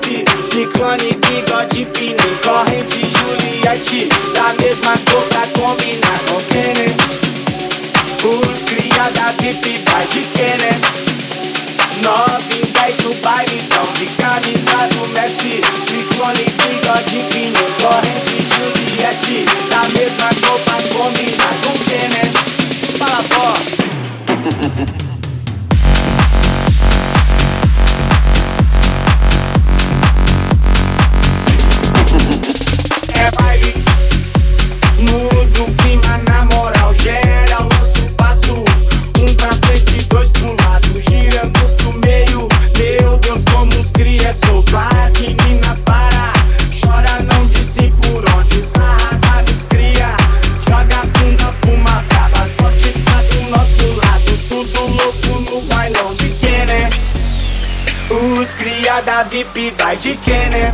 Ciclone, bigode fino, corrente Juliette, da mesma cor pra combinar com Kenner. Os criada VIP vai de Kenner. Nove em dez no baile, então de camisa do Messi, Ciclone Os cria da VIP vai de né?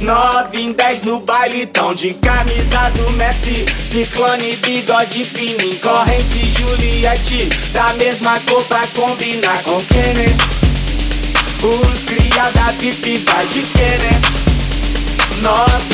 9 em 10 no baile, tão de camisa do Messi Ciclone, bigode fininho, corrente Juliette Da mesma cor pra combinar com né? Os cria da VIP vai de né? 9